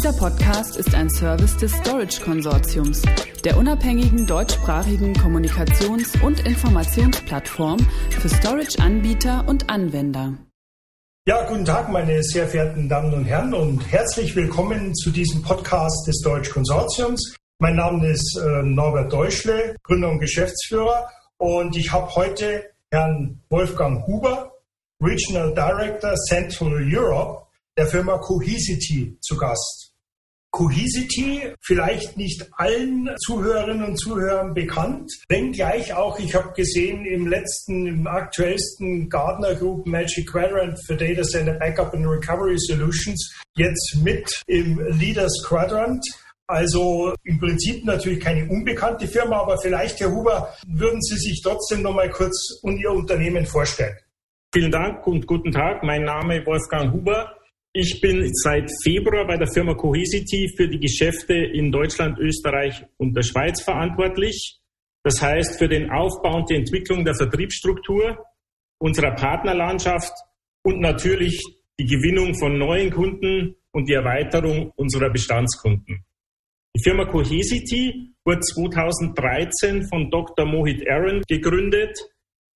Dieser Podcast ist ein Service des Storage Konsortiums, der unabhängigen deutschsprachigen Kommunikations- und Informationsplattform für Storage-Anbieter und Anwender. Ja, guten Tag, meine sehr verehrten Damen und Herren, und herzlich willkommen zu diesem Podcast des Storage Konsortiums. Mein Name ist äh, Norbert Deutschle, Gründer und Geschäftsführer, und ich habe heute Herrn Wolfgang Huber, Regional Director Central Europe der Firma Cohesity zu Gast. Cohesity, vielleicht nicht allen Zuhörerinnen und Zuhörern bekannt, wenngleich auch, ich habe gesehen, im letzten, im aktuellsten Gardner Group Magic Quadrant für Data Center Backup and Recovery Solutions jetzt mit im Leaders Quadrant. Also im Prinzip natürlich keine unbekannte Firma, aber vielleicht, Herr Huber, würden Sie sich trotzdem noch mal kurz und Ihr Unternehmen vorstellen. Vielen Dank und guten Tag. Mein Name ist Wolfgang Huber. Ich bin seit Februar bei der Firma Cohesity für die Geschäfte in Deutschland, Österreich und der Schweiz verantwortlich. Das heißt für den Aufbau und die Entwicklung der Vertriebsstruktur unserer Partnerlandschaft und natürlich die Gewinnung von neuen Kunden und die Erweiterung unserer Bestandskunden. Die Firma Cohesity wurde 2013 von Dr. Mohit Aaron gegründet.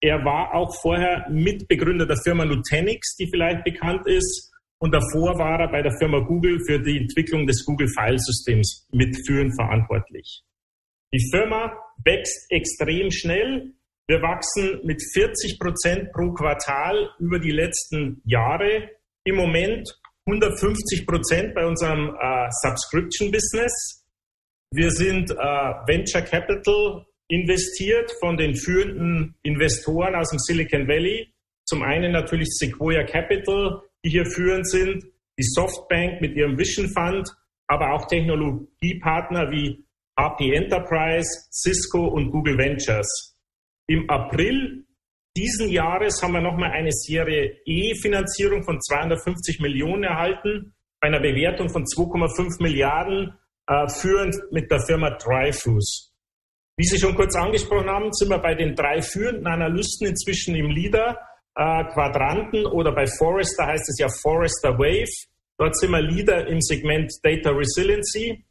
Er war auch vorher Mitbegründer der Firma Nutanix, die vielleicht bekannt ist, und davor war er bei der Firma Google für die Entwicklung des Google File Systems mitführend verantwortlich. Die Firma wächst extrem schnell. Wir wachsen mit 40 Prozent pro Quartal über die letzten Jahre. Im Moment 150 Prozent bei unserem äh, Subscription Business. Wir sind äh, Venture Capital investiert von den führenden Investoren aus dem Silicon Valley. Zum einen natürlich Sequoia Capital, die hier führend sind, die Softbank mit ihrem Vision Fund, aber auch Technologiepartner wie HP Enterprise, Cisco und Google Ventures. Im April diesen Jahres haben wir nochmal eine Serie E-Finanzierung von 250 Millionen erhalten, bei einer Bewertung von 2,5 Milliarden, äh, führend mit der Firma Dryfus. Wie Sie schon kurz angesprochen haben, sind wir bei den drei führenden Analysten inzwischen im Leader äh, Quadranten oder bei Forrester heißt es ja Forrester Wave. Dort sind wir Leader im Segment Data Resiliency.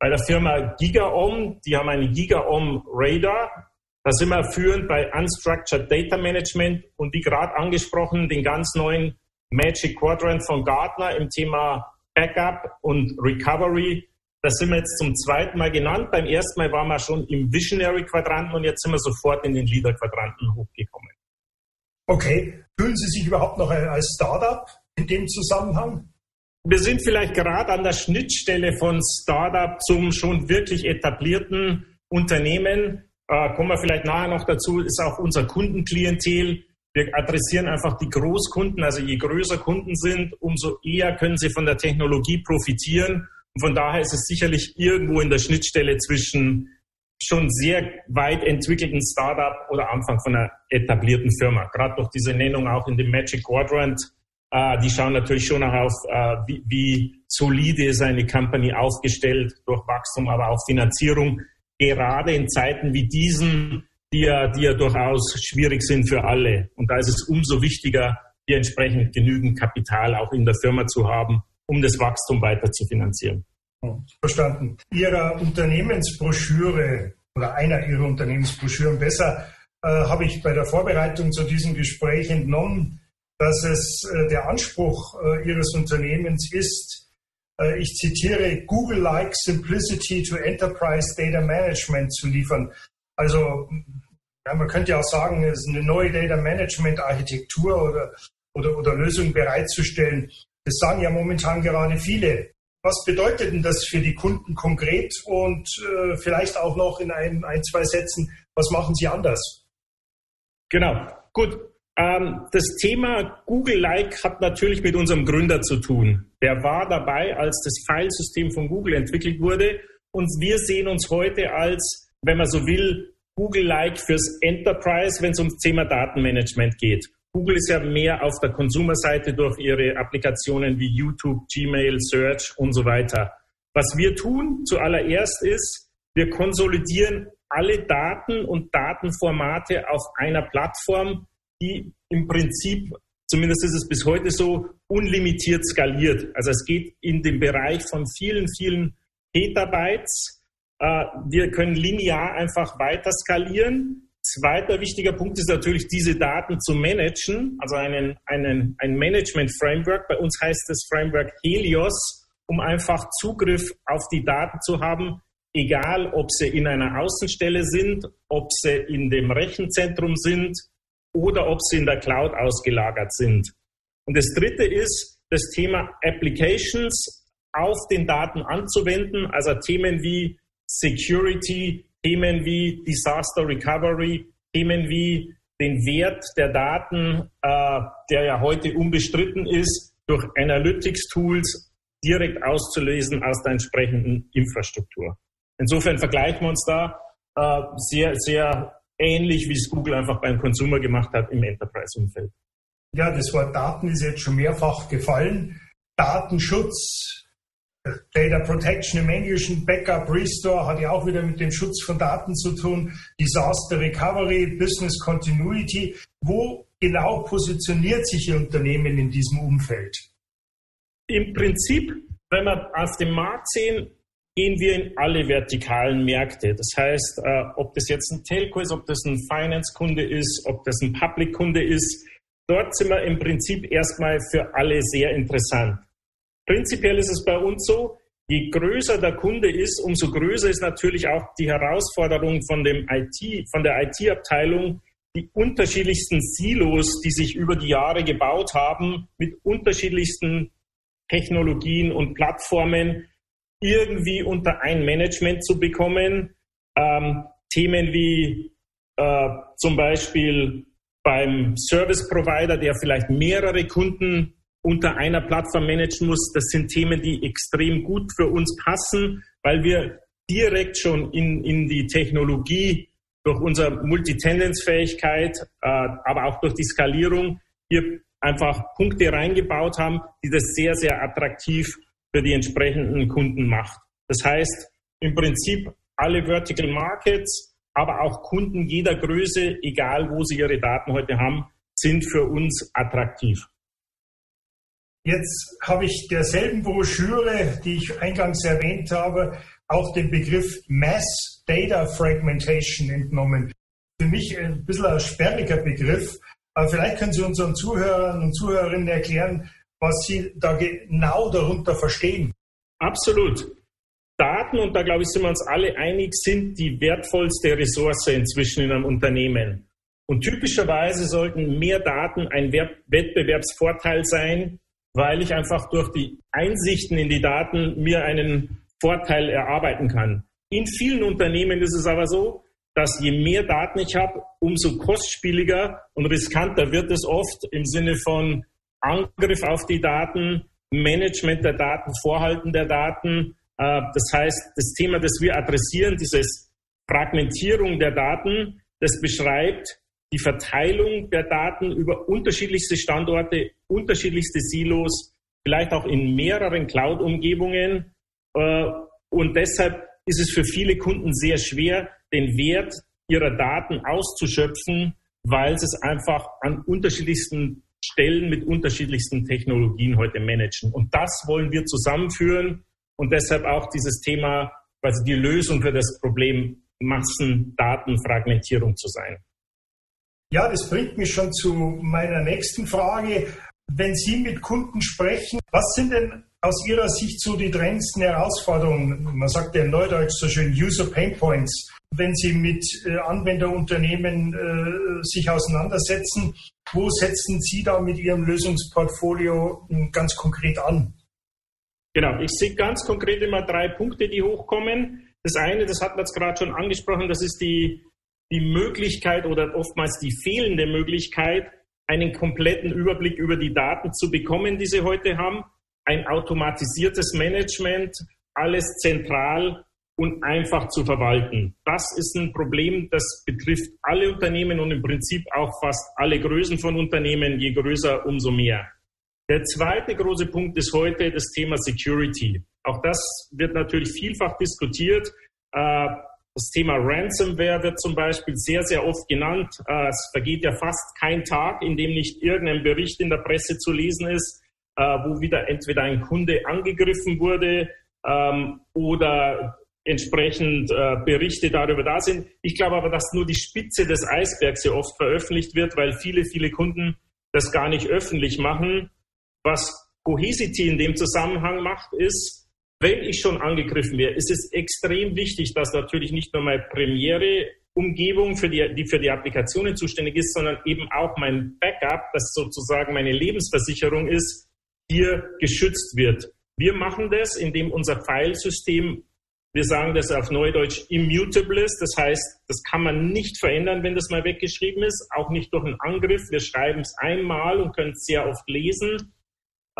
Bei der Firma GigaOM, die haben einen GigaOM Radar. Da sind wir führend bei Unstructured Data Management und wie gerade angesprochen, den ganz neuen Magic Quadrant von Gartner im Thema Backup und Recovery. Da sind wir jetzt zum zweiten Mal genannt. Beim ersten Mal waren wir schon im Visionary Quadranten und jetzt sind wir sofort in den Leader Quadranten hochgekommen. Okay, fühlen Sie sich überhaupt noch als Startup in dem Zusammenhang? Wir sind vielleicht gerade an der Schnittstelle von Startup zum schon wirklich etablierten Unternehmen. Äh, kommen wir vielleicht nachher noch dazu, ist auch unser Kundenklientel. Wir adressieren einfach die Großkunden, also je größer Kunden sind, umso eher können sie von der Technologie profitieren. Und von daher ist es sicherlich irgendwo in der Schnittstelle zwischen schon sehr weit entwickelten Startup oder Anfang von einer etablierten Firma. Gerade durch diese Nennung auch in dem Magic Quadrant, äh, die schauen natürlich schon auch auf, äh, wie, wie solide ist eine Company aufgestellt durch Wachstum, aber auch Finanzierung. Gerade in Zeiten wie diesen, die ja, die ja durchaus schwierig sind für alle. Und da ist es umso wichtiger, hier entsprechend genügend Kapital auch in der Firma zu haben, um das Wachstum weiter zu finanzieren. Verstanden. Ihrer Unternehmensbroschüre oder einer Ihrer Unternehmensbroschüren besser äh, habe ich bei der Vorbereitung zu diesem Gespräch entnommen, dass es äh, der Anspruch äh, Ihres Unternehmens ist, äh, ich zitiere, Google-like Simplicity to Enterprise Data Management zu liefern. Also ja, man könnte ja auch sagen, es ist eine neue Data Management Architektur oder, oder, oder Lösung bereitzustellen. Das sagen ja momentan gerade viele. Was bedeutet denn das für die Kunden konkret und äh, vielleicht auch noch in ein, ein, zwei Sätzen, was machen Sie anders? Genau, gut. Ähm, das Thema Google-like hat natürlich mit unserem Gründer zu tun. Der war dabei, als das Filesystem von Google entwickelt wurde. Und wir sehen uns heute als, wenn man so will, Google-like fürs Enterprise, wenn es ums Thema Datenmanagement geht. Google ist ja mehr auf der Konsumerseite durch ihre Applikationen wie YouTube, Gmail, Search und so weiter. Was wir tun zuallererst ist, wir konsolidieren alle Daten und Datenformate auf einer Plattform, die im Prinzip zumindest ist es bis heute so, unlimitiert skaliert. Also es geht in den Bereich von vielen, vielen Petabytes. Äh, wir können linear einfach weiter skalieren. Zweiter wichtiger Punkt ist natürlich, diese Daten zu managen, also einen, einen, ein Management-Framework. Bei uns heißt das Framework Helios, um einfach Zugriff auf die Daten zu haben, egal ob sie in einer Außenstelle sind, ob sie in dem Rechenzentrum sind oder ob sie in der Cloud ausgelagert sind. Und das dritte ist das Thema Applications auf den Daten anzuwenden, also Themen wie Security, Themen wie Disaster Recovery, Themen wie den Wert der Daten, äh, der ja heute unbestritten ist, durch Analytics-Tools direkt auszulesen aus der entsprechenden Infrastruktur. Insofern vergleichen wir uns da äh, sehr, sehr ähnlich, wie es Google einfach beim Consumer gemacht hat im Enterprise-Umfeld. Ja, das Wort Daten ist jetzt schon mehrfach gefallen. Datenschutz, Data Protection im Englischen, Backup, Restore hat ja auch wieder mit dem Schutz von Daten zu tun, Disaster Recovery, Business Continuity. Wo genau positioniert sich Ihr Unternehmen in diesem Umfeld? Im Prinzip, wenn wir auf dem Markt sehen, gehen wir in alle vertikalen Märkte. Das heißt, äh, ob das jetzt ein Telco ist, ob das ein Finance-Kunde ist, ob das ein Public-Kunde ist, dort sind wir im Prinzip erstmal für alle sehr interessant. Prinzipiell ist es bei uns so, je größer der Kunde ist, umso größer ist natürlich auch die Herausforderung von dem IT, von der IT-Abteilung, die unterschiedlichsten Silos, die sich über die Jahre gebaut haben, mit unterschiedlichsten Technologien und Plattformen irgendwie unter ein Management zu bekommen. Ähm, Themen wie äh, zum Beispiel beim Service Provider, der vielleicht mehrere Kunden unter einer Plattform managen muss, das sind Themen, die extrem gut für uns passen, weil wir direkt schon in, in die Technologie durch unsere Multitendenz-Fähigkeit, äh, aber auch durch die Skalierung hier einfach Punkte reingebaut haben, die das sehr, sehr attraktiv für die entsprechenden Kunden macht. Das heißt, im Prinzip alle Vertical Markets, aber auch Kunden jeder Größe, egal wo sie ihre Daten heute haben, sind für uns attraktiv. Jetzt habe ich derselben Broschüre, die ich eingangs erwähnt habe, auch den Begriff Mass Data Fragmentation entnommen. Für mich ein bisschen ein sperriger Begriff, aber vielleicht können Sie unseren Zuhörern und Zuhörerinnen erklären, was Sie da genau darunter verstehen. Absolut. Daten, und da glaube ich, sind wir uns alle einig, sind die wertvollste Ressource inzwischen in einem Unternehmen. Und typischerweise sollten mehr Daten ein Wettbewerbsvorteil sein, weil ich einfach durch die Einsichten in die Daten mir einen Vorteil erarbeiten kann. In vielen Unternehmen ist es aber so, dass je mehr Daten ich habe, umso kostspieliger und riskanter wird es oft im Sinne von Angriff auf die Daten, Management der Daten, Vorhalten der Daten. Äh, das heißt, das Thema, das wir adressieren, dieses Fragmentierung der Daten, das beschreibt, die Verteilung der Daten über unterschiedlichste Standorte, unterschiedlichste Silos, vielleicht auch in mehreren Cloud-Umgebungen. Äh, und deshalb ist es für viele Kunden sehr schwer, den Wert ihrer Daten auszuschöpfen, weil sie es einfach an unterschiedlichsten Stellen mit unterschiedlichsten Technologien heute managen. Und das wollen wir zusammenführen und deshalb auch dieses Thema, quasi die Lösung für das Problem Massendatenfragmentierung zu sein. Ja, das bringt mich schon zu meiner nächsten Frage. Wenn Sie mit Kunden sprechen, was sind denn aus Ihrer Sicht so die drängendsten Herausforderungen? Man sagt ja in Neudeutsch so schön User Pain Points. Wenn Sie mit äh, Anwenderunternehmen äh, sich auseinandersetzen, wo setzen Sie da mit Ihrem Lösungsportfolio hm, ganz konkret an? Genau, ich sehe ganz konkret immer drei Punkte, die hochkommen. Das eine, das hat man jetzt gerade schon angesprochen, das ist die die Möglichkeit oder oftmals die fehlende Möglichkeit, einen kompletten Überblick über die Daten zu bekommen, die sie heute haben. Ein automatisiertes Management, alles zentral und einfach zu verwalten. Das ist ein Problem, das betrifft alle Unternehmen und im Prinzip auch fast alle Größen von Unternehmen. Je größer, umso mehr. Der zweite große Punkt ist heute das Thema Security. Auch das wird natürlich vielfach diskutiert. Äh, Das Thema Ransomware wird zum Beispiel sehr, sehr oft genannt. Äh, es vergeht ja fast kein Tag, in dem nicht irgendein Bericht in der Presse zu lesen ist, äh, wo wieder entweder ein Kunde angegriffen wurde ähm, oder entsprechend äh, Berichte darüber da sind. Ich glaube aber, dass nur die Spitze des Eisbergs sehr oft veröffentlicht wird, weil viele, viele Kunden das gar nicht öffentlich machen. Was Cohesity in dem Zusammenhang macht, ist, wenn ich schon angegriffen werde, ist es extrem wichtig, dass natürlich nicht nur meine Premiere-Umgebung, für die, die für die Applikationen zuständig ist, sondern eben auch mein Backup, das sozusagen meine Lebensversicherung ist, hier geschützt wird. Wir machen das, indem unser Filesystem, wir sagen das auf Neudeutsch, immutable ist. Das heißt, das kann man nicht verändern, wenn das mal weggeschrieben ist, auch nicht durch einen Angriff. Wir schreiben es einmal und können es sehr oft lesen.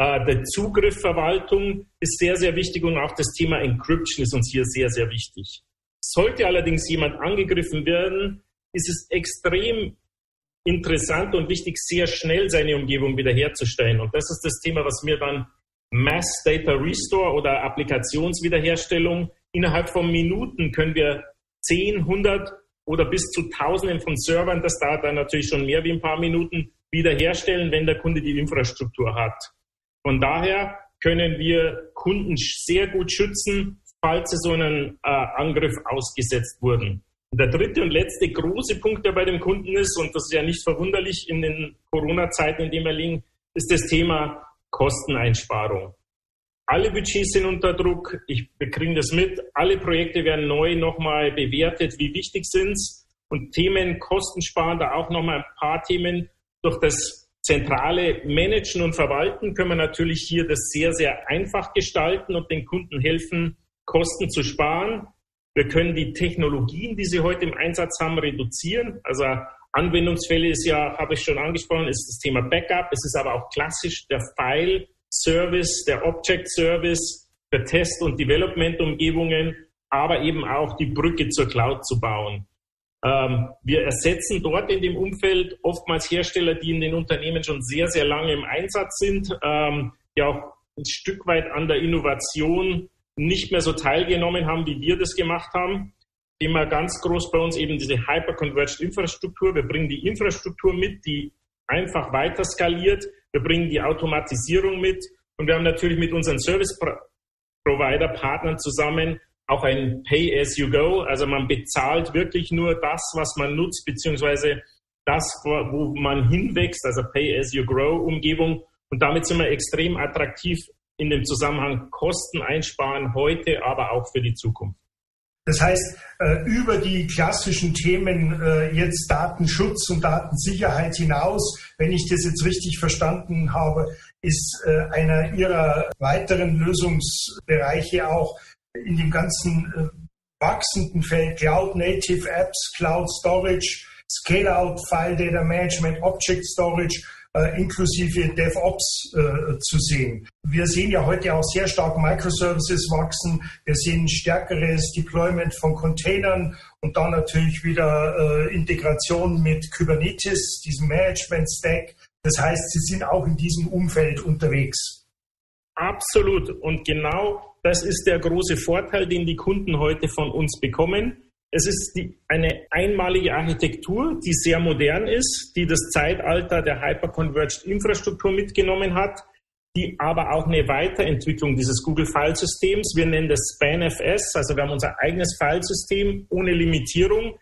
Äh, der Zugriffverwaltung ist sehr, sehr wichtig und auch das Thema Encryption ist uns hier sehr, sehr wichtig. Sollte allerdings jemand angegriffen werden, ist es extrem interessant und wichtig, sehr schnell seine Umgebung wiederherzustellen. Und das ist das Thema, was wir dann Mass Data Restore oder Applikationswiederherstellung innerhalb von Minuten können wir 10, 100 oder bis zu Tausenden von Servern, das dauert dann natürlich schon mehr wie ein paar Minuten, wiederherstellen, wenn der Kunde die Infrastruktur hat. Von daher können wir Kunden sehr gut schützen, falls sie so einen äh, Angriff ausgesetzt wurden. Der dritte und letzte große Punkt, der bei dem Kunden ist, und das ist ja nicht verwunderlich in den Corona-Zeiten, in denen wir liegen, ist das Thema Kosteneinsparung. Alle Budgets sind unter Druck. Ich kriege das mit. Alle Projekte werden neu nochmal bewertet. Wie wichtig sind? Und Themen Kostensparen, da auch nochmal ein paar Themen durch das zentrale Managen und Verwalten können wir natürlich hier das sehr, sehr einfach gestalten und den Kunden helfen, Kosten zu sparen. Wir können die Technologien, die sie heute im Einsatz haben, reduzieren. Also Anwendungsfälle ist ja, habe ich schon angesprochen, ist das Thema Backup. Es ist aber auch klassisch der File Service, der Object Service, der Test- und Development-Umgebungen, aber eben auch die Brücke zur Cloud zu bauen. Ähm, wir ersetzen dort in dem Umfeld oftmals Hersteller, die in den Unternehmen schon sehr, sehr lange im Einsatz sind, ähm, die auch ein Stück weit an der Innovation nicht mehr so teilgenommen haben, wie wir das gemacht haben. Thema ganz groß bei uns eben diese Hyper-Converged Infrastruktur. Wir bringen die Infrastruktur mit, die einfach weiter skaliert. Wir bringen die Automatisierung mit und wir haben natürlich mit unseren Service-Provider-Partnern zusammen auch ein Pay-as-you-go. Also man bezahlt wirklich nur das, was man nutzt, beziehungsweise das, wo man hinwächst, also Pay-as-you-grow-Umgebung. Und damit sind wir extrem attraktiv in dem Zusammenhang Kosten einsparen heute, aber auch für die Zukunft. Das heißt, äh, über die klassischen Themen äh, jetzt Datenschutz und Datensicherheit hinaus, wenn ich das jetzt richtig verstanden habe, ist äh, einer Ihrer weiteren Lösungsbereiche auch in dem ganzen äh, wachsenden Feld Cloud Native Apps, Cloud Storage, Scale-out File Data Management, Object Storage, äh, inklusive DevOps äh, zu sehen. Wir sehen ja heute auch sehr stark Microservices wachsen. Wir sehen stärkeres Deployment von Containern und dann natürlich wieder äh, Integration mit Kubernetes, diesem Management Stack. Das heißt, Sie sind auch in diesem Umfeld unterwegs. Absolut. Und genau das ist der große Vorteil, den die Kunden heute von uns bekommen. Es ist die, eine einmalige Architektur, die sehr modern ist, die das Zeitalter der Hyperconverged Infrastruktur mitgenommen hat, die aber auch eine Weiterentwicklung dieses Google File-Systems, wir nennen das SpanFS, also wir haben unser eigenes Filesystem ohne Limitierung,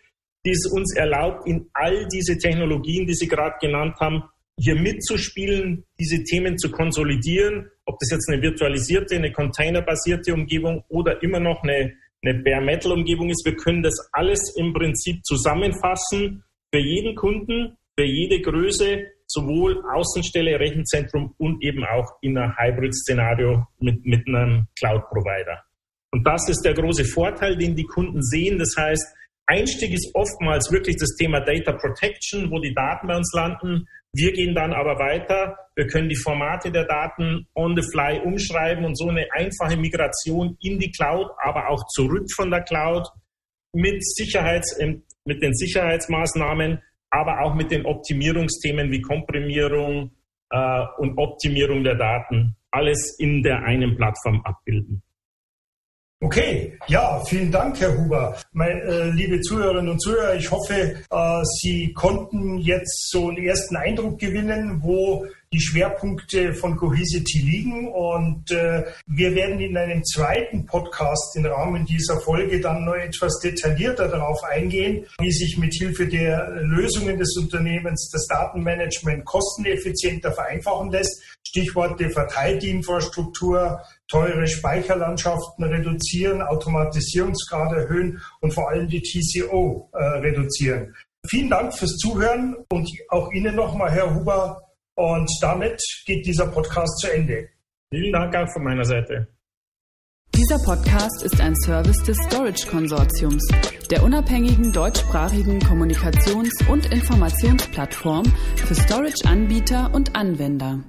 die es uns erlaubt, in all diese Technologien, die Sie gerade genannt haben, hier mitzuspielen, diese Themen zu konsolidieren, ob das jetzt eine virtualisierte, eine containerbasierte Umgebung oder immer noch eine, eine Bare Metal Umgebung ist. Wir können das alles im Prinzip zusammenfassen für jeden Kunden, für jede Größe, sowohl Außenstelle, Rechenzentrum und eben auch in einem Hybrid-Szenario mit, mit einem Cloud-Provider. Und das ist der große Vorteil, den die Kunden sehen. Das heißt, Einstieg ist oftmals wirklich das Thema Data Protection, wo die Daten bei uns landen. Wir gehen dann aber weiter. Wir können die Formate der Daten on the fly umschreiben und so eine einfache Migration in die Cloud, aber auch zurück von der Cloud mit Sicherheits, ähm, mit den Sicherheitsmaßnahmen, aber auch mit den Optimierungsthemen wie Komprimierung äh, und Optimierung der Daten. Alles in der einen Plattform abbilden. Okay, ja, vielen Dank, Herr Huber. Meine, äh, liebe Zuhörerinnen und Zuhörer, ich hoffe, äh, Sie konnten jetzt so einen ersten Eindruck gewinnen, wo die Schwerpunkte von Cohesity liegen. Und äh, wir werden in einem zweiten Podcast im Rahmen dieser Folge dann noch etwas detaillierter darauf eingehen, wie sich mit Hilfe der Lösungen des Unternehmens das Datenmanagement kosteneffizienter vereinfachen lässt. Stichworte verteilte Infrastruktur, teure Speicherlandschaften reduzieren, Automatisierungsgrad erhöhen und vor allem die TCO äh, reduzieren. Vielen Dank fürs Zuhören und auch Ihnen nochmal, Herr Huber. Und damit geht dieser Podcast zu Ende. Vielen Dank auch von meiner Seite. Dieser Podcast ist ein Service des Storage Konsortiums, der unabhängigen deutschsprachigen Kommunikations- und Informationsplattform für Storage-Anbieter und Anwender.